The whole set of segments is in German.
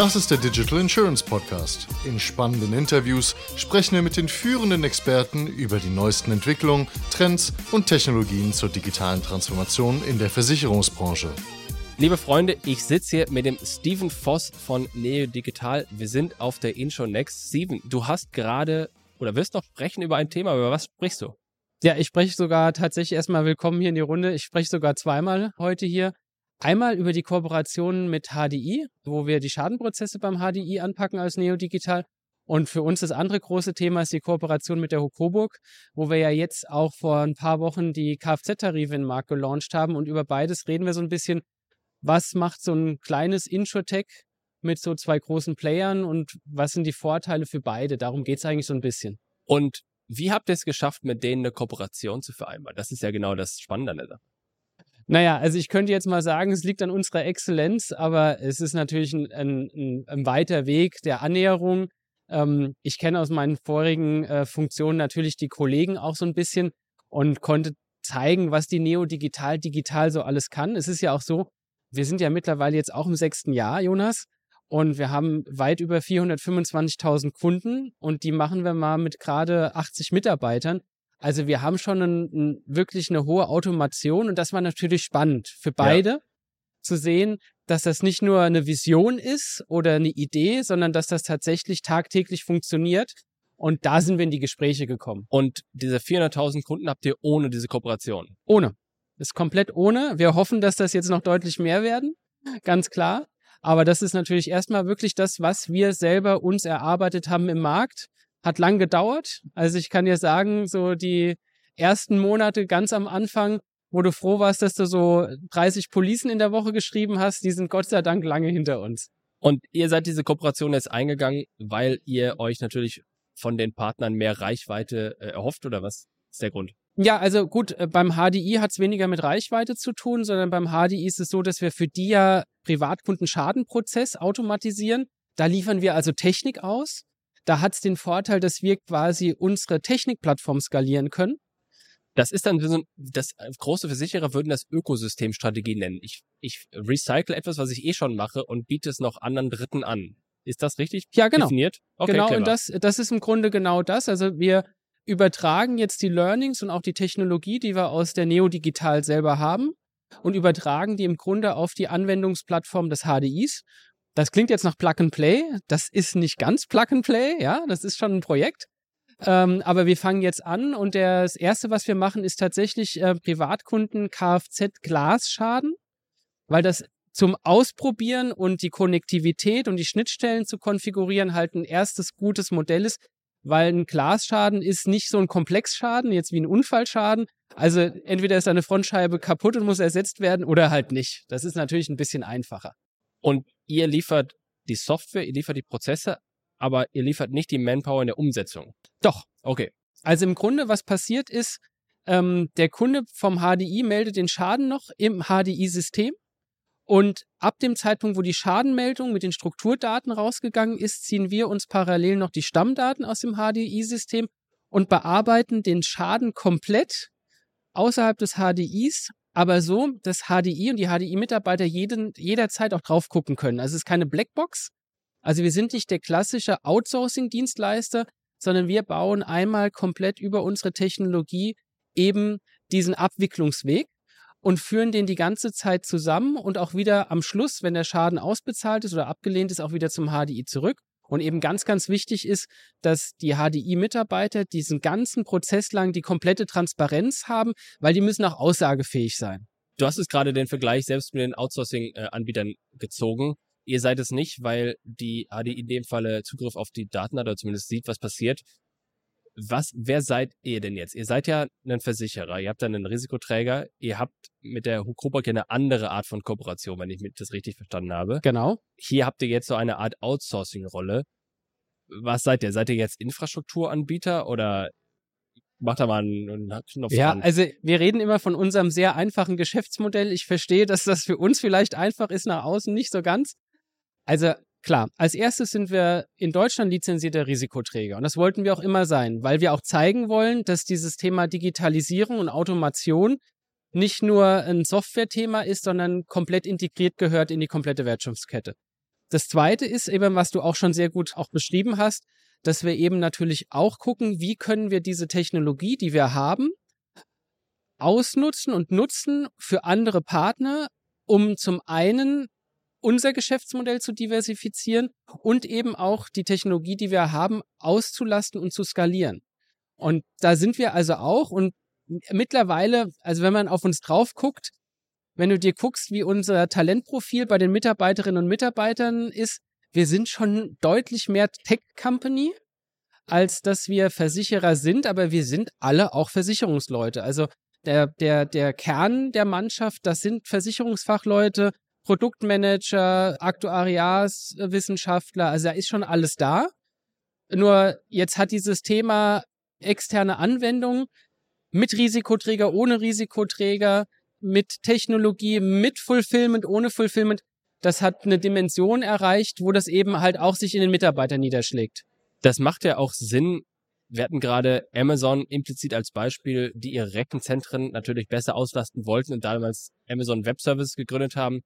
Das ist der Digital Insurance Podcast. In spannenden Interviews sprechen wir mit den führenden Experten über die neuesten Entwicklungen, Trends und Technologien zur digitalen Transformation in der Versicherungsbranche. Liebe Freunde, ich sitze hier mit dem Steven Voss von Neo Digital. Wir sind auf der Inshow Next. Steven, du hast gerade oder wirst noch sprechen über ein Thema. Über was sprichst du? Ja, ich spreche sogar tatsächlich erstmal willkommen hier in die Runde. Ich spreche sogar zweimal heute hier. Einmal über die Kooperation mit HDI, wo wir die Schadenprozesse beim HDI anpacken als Neo Digital. Und für uns das andere große Thema ist die Kooperation mit der Hokoburg, wo wir ja jetzt auch vor ein paar Wochen die Kfz-Tarife in den Markt gelauncht haben. Und über beides reden wir so ein bisschen, was macht so ein kleines Introtech mit so zwei großen Playern und was sind die Vorteile für beide? Darum geht es eigentlich so ein bisschen. Und wie habt ihr es geschafft, mit denen eine Kooperation zu vereinbaren? Das ist ja genau das Spannende an der Sache. Naja, also ich könnte jetzt mal sagen, es liegt an unserer Exzellenz, aber es ist natürlich ein, ein, ein weiter Weg der Annäherung. Ähm, ich kenne aus meinen vorigen äh, Funktionen natürlich die Kollegen auch so ein bisschen und konnte zeigen, was die Neo Digital digital so alles kann. Es ist ja auch so, wir sind ja mittlerweile jetzt auch im sechsten Jahr, Jonas. Und wir haben weit über 425.000 Kunden und die machen wir mal mit gerade 80 Mitarbeitern. Also wir haben schon ein, ein, wirklich eine hohe Automation und das war natürlich spannend für beide ja. zu sehen, dass das nicht nur eine Vision ist oder eine Idee, sondern dass das tatsächlich tagtäglich funktioniert. Und da sind wir in die Gespräche gekommen. Und diese 400.000 Kunden habt ihr ohne diese Kooperation? Ohne. Ist komplett ohne. Wir hoffen, dass das jetzt noch deutlich mehr werden. Ganz klar. Aber das ist natürlich erstmal wirklich das, was wir selber uns erarbeitet haben im Markt. Hat lang gedauert. Also ich kann dir sagen, so die ersten Monate ganz am Anfang, wo du froh warst, dass du so 30 Policen in der Woche geschrieben hast, die sind Gott sei Dank lange hinter uns. Und ihr seid diese Kooperation jetzt eingegangen, weil ihr euch natürlich von den Partnern mehr Reichweite äh, erhofft oder was ist der Grund? Ja, also gut, äh, beim HDI hat es weniger mit Reichweite zu tun, sondern beim HDI ist es so, dass wir für die ja Privatkunden-Schadenprozess automatisieren. Da liefern wir also Technik aus. Da hat es den Vorteil, dass wir quasi unsere Technikplattform skalieren können. Das ist dann so, das äh, große Versicherer würden das Ökosystemstrategie nennen. Ich, ich recycle etwas, was ich eh schon mache und biete es noch anderen Dritten an. Ist das richtig ja, genau. definiert? Okay, genau, clever. und das, das ist im Grunde genau das. Also wir übertragen jetzt die Learnings und auch die Technologie, die wir aus der Neo Digital selber haben und übertragen die im Grunde auf die Anwendungsplattform des HDIs. Das klingt jetzt nach Plug and Play. Das ist nicht ganz Plug and Play, ja, das ist schon ein Projekt. Ähm, aber wir fangen jetzt an und das erste, was wir machen, ist tatsächlich äh, Privatkunden Kfz-Glasschaden, weil das zum Ausprobieren und die Konnektivität und die Schnittstellen zu konfigurieren halt ein erstes gutes Modell ist, weil ein Glasschaden ist nicht so ein Komplexschaden, jetzt wie ein Unfallschaden. Also entweder ist eine Frontscheibe kaputt und muss ersetzt werden oder halt nicht. Das ist natürlich ein bisschen einfacher. Und ihr liefert die Software, ihr liefert die Prozesse, aber ihr liefert nicht die Manpower in der Umsetzung. Doch. Okay. Also im Grunde, was passiert ist, ähm, der Kunde vom HDI meldet den Schaden noch im HDI-System und ab dem Zeitpunkt, wo die Schadenmeldung mit den Strukturdaten rausgegangen ist, ziehen wir uns parallel noch die Stammdaten aus dem HDI-System und bearbeiten den Schaden komplett außerhalb des HDIs, aber so, dass HDI und die HDI-Mitarbeiter jeden, jederzeit auch drauf gucken können. Also es ist keine Blackbox. Also wir sind nicht der klassische Outsourcing-Dienstleister, sondern wir bauen einmal komplett über unsere Technologie eben diesen Abwicklungsweg und führen den die ganze Zeit zusammen und auch wieder am Schluss, wenn der Schaden ausbezahlt ist oder abgelehnt ist, auch wieder zum HDI zurück. Und eben ganz, ganz wichtig ist, dass die HDI-Mitarbeiter diesen ganzen Prozess lang die komplette Transparenz haben, weil die müssen auch aussagefähig sein. Du hast es gerade den Vergleich selbst mit den Outsourcing-Anbietern gezogen. Ihr seid es nicht, weil die HDI in dem Falle Zugriff auf die Daten hat oder zumindest sieht, was passiert was, wer seid ihr denn jetzt? Ihr seid ja ein Versicherer, ihr habt dann einen Risikoträger, ihr habt mit der Hukoburg ja eine andere Art von Kooperation, wenn ich das richtig verstanden habe. Genau. Hier habt ihr jetzt so eine Art Outsourcing-Rolle. Was seid ihr? Seid ihr jetzt Infrastrukturanbieter oder macht da mal einen, Knopf Ja, an. also wir reden immer von unserem sehr einfachen Geschäftsmodell. Ich verstehe, dass das für uns vielleicht einfach ist, nach außen nicht so ganz. Also Klar, als erstes sind wir in Deutschland lizenzierter Risikoträger und das wollten wir auch immer sein, weil wir auch zeigen wollen, dass dieses Thema Digitalisierung und Automation nicht nur ein Software-Thema ist, sondern komplett integriert gehört in die komplette Wertschöpfungskette. Das zweite ist eben, was du auch schon sehr gut auch beschrieben hast, dass wir eben natürlich auch gucken, wie können wir diese Technologie, die wir haben, ausnutzen und nutzen für andere Partner, um zum einen unser Geschäftsmodell zu diversifizieren und eben auch die Technologie, die wir haben, auszulasten und zu skalieren. Und da sind wir also auch und mittlerweile, also wenn man auf uns drauf guckt, wenn du dir guckst, wie unser Talentprofil bei den Mitarbeiterinnen und Mitarbeitern ist, wir sind schon deutlich mehr Tech-Company, als dass wir Versicherer sind, aber wir sind alle auch Versicherungsleute. Also der, der, der Kern der Mannschaft, das sind Versicherungsfachleute, Produktmanager, Aktuariatswissenschaftler, also da ist schon alles da. Nur jetzt hat dieses Thema externe Anwendung mit Risikoträger, ohne Risikoträger, mit Technologie, mit Fulfillment, ohne Fulfillment, das hat eine Dimension erreicht, wo das eben halt auch sich in den Mitarbeitern niederschlägt. Das macht ja auch Sinn. Wir hatten gerade Amazon implizit als Beispiel, die ihre Rechenzentren natürlich besser auslasten wollten und damals Amazon Web Services gegründet haben.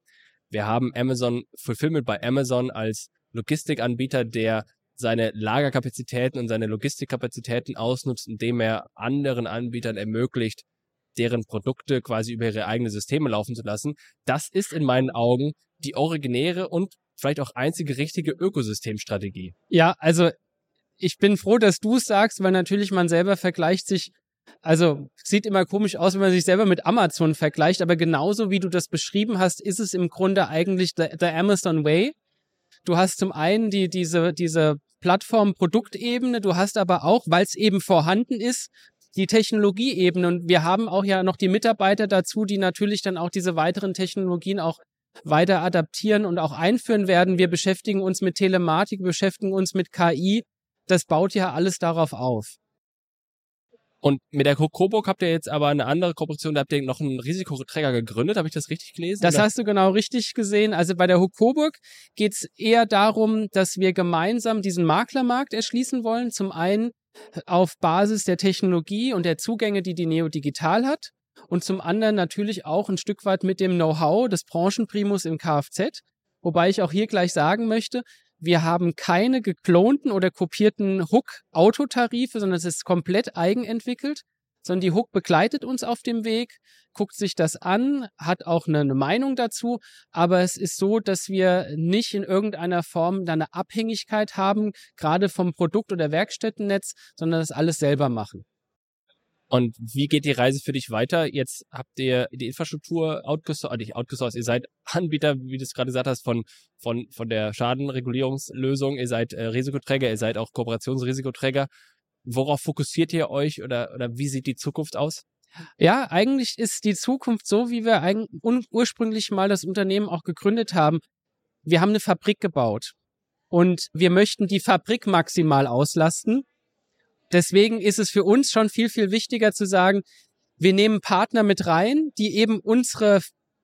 Wir haben Amazon Fulfillment bei Amazon als Logistikanbieter, der seine Lagerkapazitäten und seine Logistikkapazitäten ausnutzt, indem er anderen Anbietern ermöglicht, deren Produkte quasi über ihre eigenen Systeme laufen zu lassen. Das ist in meinen Augen die originäre und vielleicht auch einzige richtige Ökosystemstrategie. Ja, also ich bin froh, dass du es sagst, weil natürlich man selber vergleicht sich, also sieht immer komisch aus, wenn man sich selber mit Amazon vergleicht, aber genauso wie du das beschrieben hast, ist es im Grunde eigentlich the Amazon Way. Du hast zum einen die, diese, diese Plattform-Produktebene, du hast aber auch, weil es eben vorhanden ist, die Technologieebene. Und wir haben auch ja noch die Mitarbeiter dazu, die natürlich dann auch diese weiteren Technologien auch weiter adaptieren und auch einführen werden. Wir beschäftigen uns mit Telematik, beschäftigen uns mit KI. Das baut ja alles darauf auf. Und mit der Coburg habt ihr jetzt aber eine andere Kooperation, da habt ihr noch einen Risikoträger gegründet, habe ich das richtig gelesen? Das oder? hast du genau richtig gesehen. Also bei der Coburg geht es eher darum, dass wir gemeinsam diesen Maklermarkt erschließen wollen. Zum einen auf Basis der Technologie und der Zugänge, die die Neo Digital hat. Und zum anderen natürlich auch ein Stück weit mit dem Know-how des Branchenprimus im Kfz. Wobei ich auch hier gleich sagen möchte, wir haben keine geklonten oder kopierten Hook-Autotarife, sondern es ist komplett eigenentwickelt, sondern die Hook begleitet uns auf dem Weg, guckt sich das an, hat auch eine, Meinung dazu, aber es ist so, dass wir nicht in irgendeiner Form eine Abhängigkeit haben, gerade vom Produkt- oder Werkstättennetz, sondern das alles selber machen. Und wie geht die Reise für dich weiter? Jetzt habt ihr die Infrastruktur outgesourced, nicht outgesourced, ihr seid Anbieter, wie du es gerade gesagt hast, von, von, von der Schadenregulierungslösung, ihr seid äh, Risikoträger, ihr seid auch Kooperationsrisikoträger. Worauf fokussiert ihr euch oder, oder wie sieht die Zukunft aus? Ja, eigentlich ist die Zukunft so, wie wir ursprünglich mal das Unternehmen auch gegründet haben. Wir haben eine Fabrik gebaut und wir möchten die Fabrik maximal auslasten Deswegen ist es für uns schon viel, viel wichtiger zu sagen, wir nehmen Partner mit rein, die eben unsere,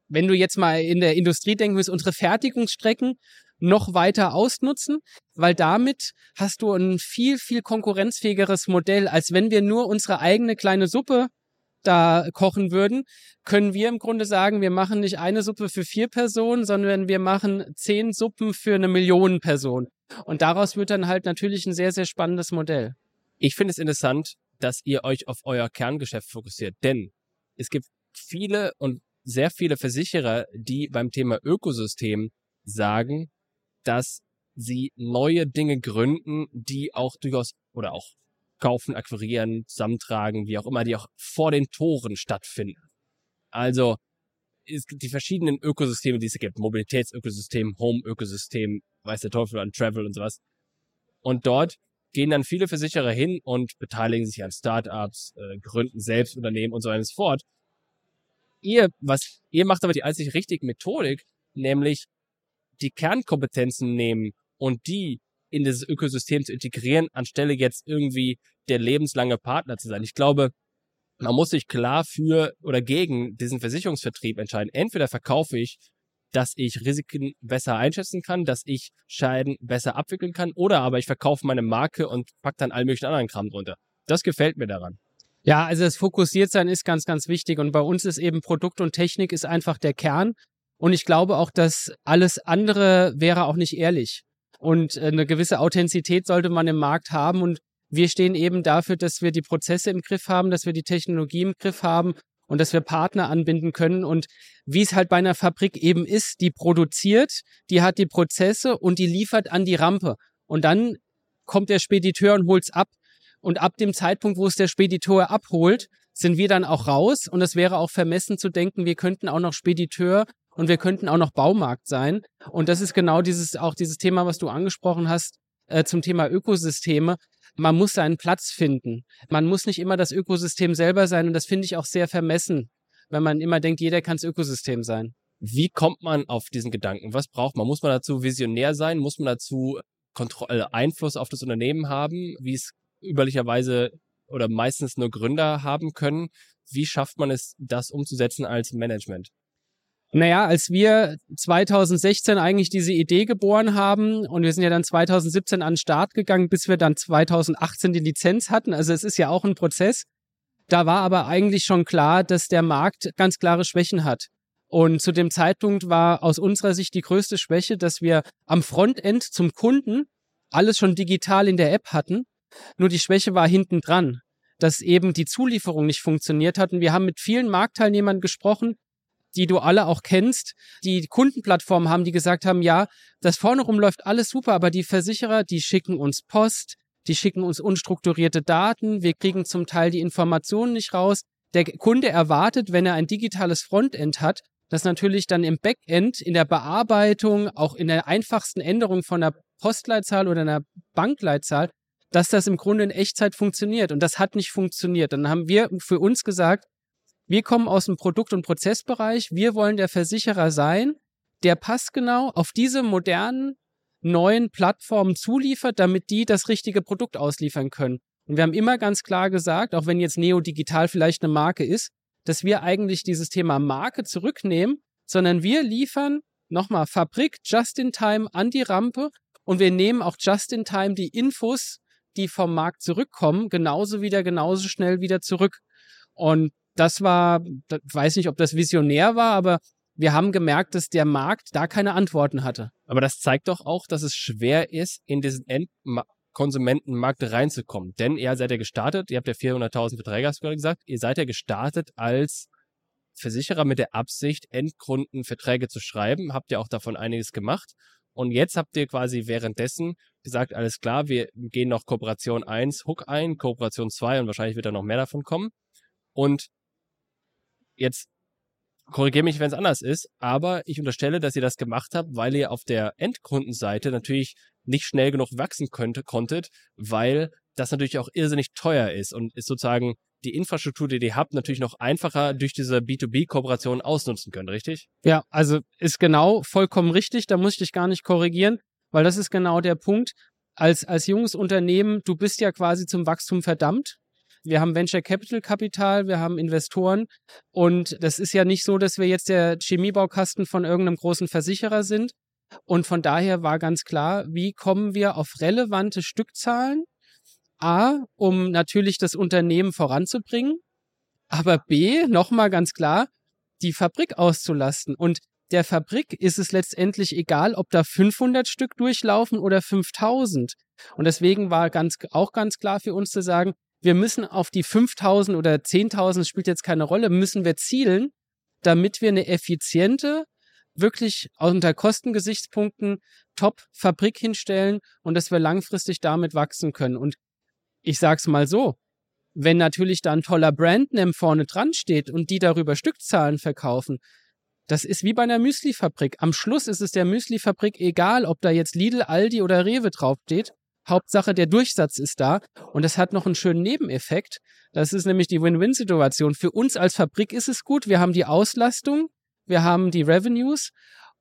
wenn du jetzt mal in der Industrie denken willst, unsere Fertigungsstrecken noch weiter ausnutzen, weil damit hast du ein viel, viel konkurrenzfähigeres Modell, als wenn wir nur unsere eigene kleine Suppe da kochen würden, können wir im Grunde sagen, wir machen nicht eine Suppe für vier Personen, sondern wir machen zehn Suppen für eine Million Person. Und daraus wird dann halt natürlich ein sehr, sehr spannendes Modell. Ich finde es interessant, dass ihr euch auf euer Kerngeschäft fokussiert, denn es gibt viele und sehr viele Versicherer, die beim Thema Ökosystem sagen, dass sie neue Dinge gründen, die auch durchaus oder auch kaufen, akquirieren, zusammentragen, wie auch immer, die auch vor den Toren stattfinden. Also es gibt die verschiedenen Ökosysteme, die es gibt. Mobilitätsökosystem, Home-Ökosystem, weiß der Teufel an Travel und sowas. Und dort gehen dann viele Versicherer hin und beteiligen sich an Startups, äh, gründen selbst Unternehmen und so weiter und so fort. Ihr, was, ihr macht aber die einzig richtige Methodik, nämlich die Kernkompetenzen nehmen und die in dieses Ökosystem zu integrieren, anstelle jetzt irgendwie der lebenslange Partner zu sein. Ich glaube, man muss sich klar für oder gegen diesen Versicherungsvertrieb entscheiden. Entweder verkaufe ich dass ich Risiken besser einschätzen kann, dass ich Scheiden besser abwickeln kann oder aber ich verkaufe meine Marke und pack dann all möglichen anderen Kram drunter. Das gefällt mir daran. Ja, also das Fokussiertsein ist ganz, ganz wichtig und bei uns ist eben Produkt und Technik ist einfach der Kern Und ich glaube auch, dass alles andere wäre auch nicht ehrlich. Und äh, eine gewisse Authentizität sollte man im Markt haben. Und wir stehen eben dafür, dass wir die Prozesse im Griff haben, dass wir die Technologie im Griff haben und dass wir Partner anbinden können. Und wie es halt bei einer Fabrik eben ist, die produziert, die hat die Prozesse und die liefert an die Rampe. Und dann kommt der Spediteur und holt's ab. Und ab dem Zeitpunkt, wo es der Spediteur abholt, sind wir dann auch raus. Und es wäre auch vermessen zu denken, wir könnten auch noch Spediteur und wir könnten auch noch Baumarkt sein. Und das ist genau dieses, auch dieses Thema, was du angesprochen hast, äh, zum Thema Ökosysteme. Man muss seinen Platz finden. Man muss nicht immer das Ökosystem selber sein. Und das finde ich auch sehr vermessen, wenn man immer denkt, jeder kann das Ökosystem sein. Wie kommt man auf diesen Gedanken? Was braucht man? Muss man dazu visionär sein? Muss man dazu Kontroll Einfluss auf das Unternehmen haben, wie es üblicherweise oder meistens nur Gründer haben können? Wie schafft man es, das umzusetzen als Management? Naja, als wir 2016 eigentlich diese Idee geboren haben und wir sind ja dann 2017 an den Start gegangen, bis wir dann 2018 die Lizenz hatten, also es ist ja auch ein Prozess, da war aber eigentlich schon klar, dass der Markt ganz klare Schwächen hat. Und zu dem Zeitpunkt war aus unserer Sicht die größte Schwäche, dass wir am Frontend zum Kunden alles schon digital in der App hatten. Nur die Schwäche war hinten dran, dass eben die Zulieferung nicht funktioniert hat. Und wir haben mit vielen Marktteilnehmern gesprochen, die du alle auch kennst, die Kundenplattformen haben, die gesagt haben, ja, das vorne rum läuft alles super, aber die Versicherer, die schicken uns Post, die schicken uns unstrukturierte Daten, wir kriegen zum Teil die Informationen nicht raus. Der Kunde erwartet, wenn er ein digitales Frontend hat, dass natürlich dann im Backend, in der Bearbeitung, auch in der einfachsten Änderung von einer Postleitzahl oder einer Bankleitzahl, dass das im Grunde in Echtzeit funktioniert. Und das hat nicht funktioniert. Dann haben wir für uns gesagt, wir kommen aus dem Produkt- und Prozessbereich. Wir wollen der Versicherer sein, der passgenau auf diese modernen neuen Plattformen zuliefert, damit die das richtige Produkt ausliefern können. Und wir haben immer ganz klar gesagt, auch wenn jetzt Neo Digital vielleicht eine Marke ist, dass wir eigentlich dieses Thema Marke zurücknehmen, sondern wir liefern nochmal Fabrik just in time an die Rampe und wir nehmen auch just in time die Infos, die vom Markt zurückkommen, genauso wieder, genauso schnell wieder zurück. Und das war, weiß nicht, ob das visionär war, aber wir haben gemerkt, dass der Markt da keine Antworten hatte. Aber das zeigt doch auch, dass es schwer ist, in diesen Endkonsumentenmarkt reinzukommen. Denn ihr seid ja gestartet, ihr habt ja 400.000 Verträge, hast du gerade gesagt, ihr seid ja gestartet als Versicherer mit der Absicht, Endkundenverträge zu schreiben, habt ihr auch davon einiges gemacht. Und jetzt habt ihr quasi währenddessen gesagt, alles klar, wir gehen noch Kooperation 1 Hook ein, Kooperation 2 und wahrscheinlich wird da noch mehr davon kommen. Und Jetzt korrigiere mich, wenn es anders ist, aber ich unterstelle, dass ihr das gemacht habt, weil ihr auf der Endkundenseite natürlich nicht schnell genug wachsen könnte, konntet, weil das natürlich auch irrsinnig teuer ist und ist sozusagen die Infrastruktur, die ihr habt, natürlich noch einfacher durch diese B2B-Kooperation ausnutzen könnt, richtig? Ja, also ist genau vollkommen richtig, da muss ich dich gar nicht korrigieren, weil das ist genau der Punkt. Als, als junges Unternehmen, du bist ja quasi zum Wachstum verdammt. Wir haben Venture Capital Kapital, wir haben Investoren und das ist ja nicht so, dass wir jetzt der Chemiebaukasten von irgendeinem großen Versicherer sind. Und von daher war ganz klar, wie kommen wir auf relevante Stückzahlen? A, um natürlich das Unternehmen voranzubringen, aber B, nochmal ganz klar, die Fabrik auszulasten. Und der Fabrik ist es letztendlich egal, ob da 500 Stück durchlaufen oder 5000. Und deswegen war ganz, auch ganz klar für uns zu sagen, wir müssen auf die 5000 oder 10.000, spielt jetzt keine Rolle, müssen wir zielen, damit wir eine effiziente, wirklich unter Kostengesichtspunkten Top-Fabrik hinstellen und dass wir langfristig damit wachsen können. Und ich sag's mal so, wenn natürlich da ein toller Brandname vorne dran steht und die darüber Stückzahlen verkaufen, das ist wie bei einer Müslifabrik. Am Schluss ist es der Müslifabrik egal, ob da jetzt Lidl, Aldi oder Rewe draufsteht. Hauptsache, der Durchsatz ist da. Und das hat noch einen schönen Nebeneffekt. Das ist nämlich die Win-Win-Situation. Für uns als Fabrik ist es gut. Wir haben die Auslastung, wir haben die Revenues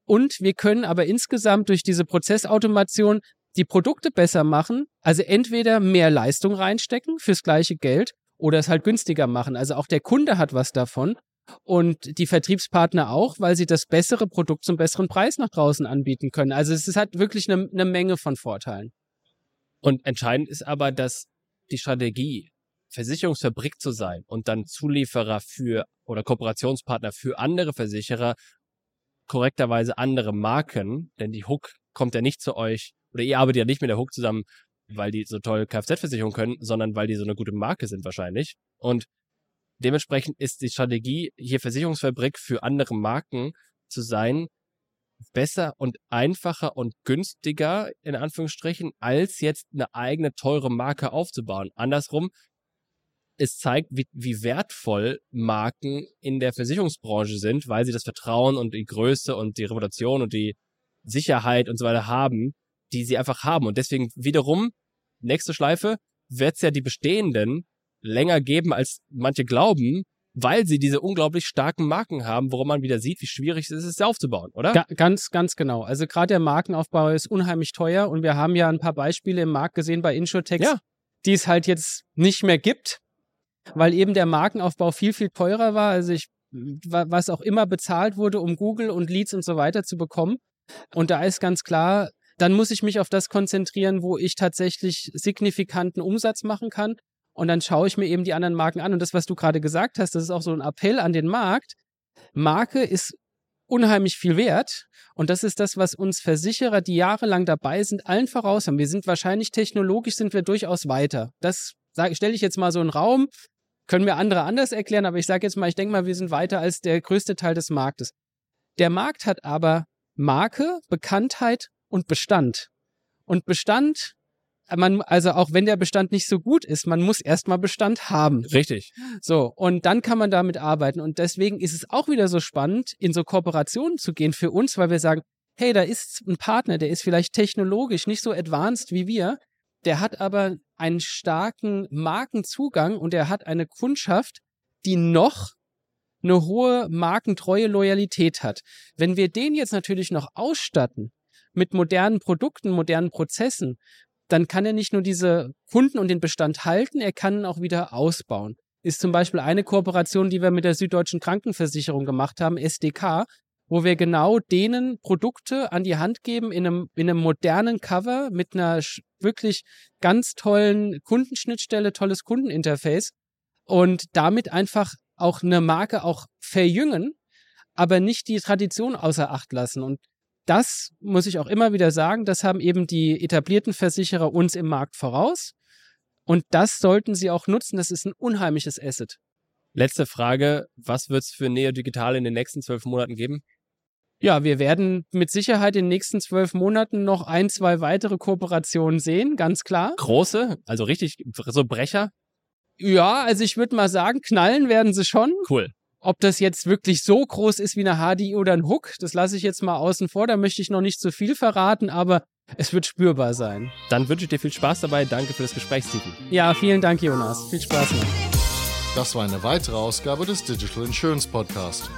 und wir können aber insgesamt durch diese Prozessautomation die Produkte besser machen. Also entweder mehr Leistung reinstecken fürs gleiche Geld oder es halt günstiger machen. Also auch der Kunde hat was davon und die Vertriebspartner auch, weil sie das bessere Produkt zum besseren Preis nach draußen anbieten können. Also es halt wirklich eine, eine Menge von Vorteilen. Und entscheidend ist aber, dass die Strategie, Versicherungsfabrik zu sein und dann Zulieferer für oder Kooperationspartner für andere Versicherer korrekterweise andere Marken, denn die Hook kommt ja nicht zu euch, oder ihr arbeitet ja nicht mit der Hook zusammen, weil die so toll Kfz-Versicherung können, sondern weil die so eine gute Marke sind wahrscheinlich. Und dementsprechend ist die Strategie, hier Versicherungsfabrik für andere Marken zu sein, besser und einfacher und günstiger, in Anführungsstrichen, als jetzt eine eigene teure Marke aufzubauen. Andersrum, es zeigt, wie, wie wertvoll Marken in der Versicherungsbranche sind, weil sie das Vertrauen und die Größe und die Reputation und die Sicherheit und so weiter haben, die sie einfach haben. Und deswegen wiederum, nächste Schleife, wird es ja die bestehenden länger geben, als manche glauben, weil sie diese unglaublich starken Marken haben, worum man wieder sieht, wie schwierig es ist, sie aufzubauen, oder? Ga ganz, ganz genau. Also gerade der Markenaufbau ist unheimlich teuer und wir haben ja ein paar Beispiele im Markt gesehen bei Insurtex, ja. die es halt jetzt nicht mehr gibt, weil eben der Markenaufbau viel, viel teurer war. Also ich, was auch immer bezahlt wurde, um Google und Leads und so weiter zu bekommen. Und da ist ganz klar, dann muss ich mich auf das konzentrieren, wo ich tatsächlich signifikanten Umsatz machen kann. Und dann schaue ich mir eben die anderen Marken an. Und das, was du gerade gesagt hast, das ist auch so ein Appell an den Markt. Marke ist unheimlich viel wert. Und das ist das, was uns Versicherer, die jahrelang dabei sind, allen voraus haben. Wir sind wahrscheinlich technologisch sind wir durchaus weiter. Das stelle ich jetzt mal so einen Raum. Können wir andere anders erklären, aber ich sage jetzt mal, ich denke mal, wir sind weiter als der größte Teil des Marktes. Der Markt hat aber Marke, Bekanntheit und Bestand. Und Bestand, man, also auch wenn der Bestand nicht so gut ist, man muss erstmal Bestand haben. Richtig. So, und dann kann man damit arbeiten. Und deswegen ist es auch wieder so spannend, in so Kooperationen zu gehen für uns, weil wir sagen, hey, da ist ein Partner, der ist vielleicht technologisch nicht so advanced wie wir, der hat aber einen starken Markenzugang und er hat eine Kundschaft, die noch eine hohe markentreue Loyalität hat. Wenn wir den jetzt natürlich noch ausstatten mit modernen Produkten, modernen Prozessen, dann kann er nicht nur diese Kunden und den Bestand halten, er kann ihn auch wieder ausbauen. Ist zum Beispiel eine Kooperation, die wir mit der Süddeutschen Krankenversicherung gemacht haben, SDK, wo wir genau denen Produkte an die Hand geben in einem, in einem modernen Cover mit einer wirklich ganz tollen Kundenschnittstelle, tolles Kundeninterface und damit einfach auch eine Marke auch verjüngen, aber nicht die Tradition außer Acht lassen. Und das muss ich auch immer wieder sagen, das haben eben die etablierten Versicherer uns im Markt voraus. Und das sollten sie auch nutzen. Das ist ein unheimliches Asset. Letzte Frage. Was wird es für Neo Digital in den nächsten zwölf Monaten geben? Ja, wir werden mit Sicherheit in den nächsten zwölf Monaten noch ein, zwei weitere Kooperationen sehen, ganz klar. Große? Also richtig so Brecher? Ja, also ich würde mal sagen, knallen werden sie schon. Cool. Ob das jetzt wirklich so groß ist wie eine HDI oder ein Hook, das lasse ich jetzt mal außen vor. Da möchte ich noch nicht zu viel verraten, aber es wird spürbar sein. Dann wünsche ich dir viel Spaß dabei. Danke für das Gespräch, Stephen. Ja, vielen Dank, Jonas. Viel Spaß noch. Das war eine weitere Ausgabe des Digital Insurance Podcast.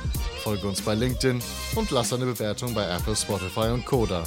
Folge uns bei LinkedIn und lass eine Bewertung bei Apple, Spotify und Koda.